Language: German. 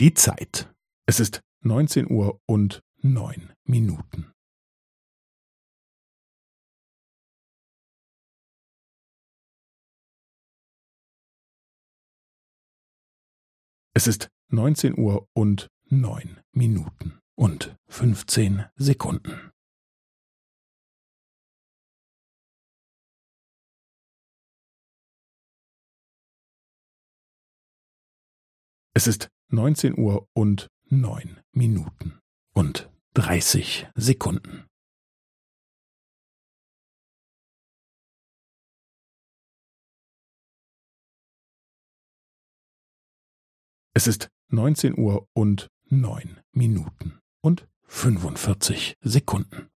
Die Zeit. Es ist neunzehn Uhr und neun Minuten. Es ist neunzehn Uhr und neun Minuten und fünfzehn Sekunden. Es ist neunzehn Uhr und neun Minuten und dreißig Sekunden. Es ist neunzehn Uhr und neun Minuten und fünfundvierzig Sekunden.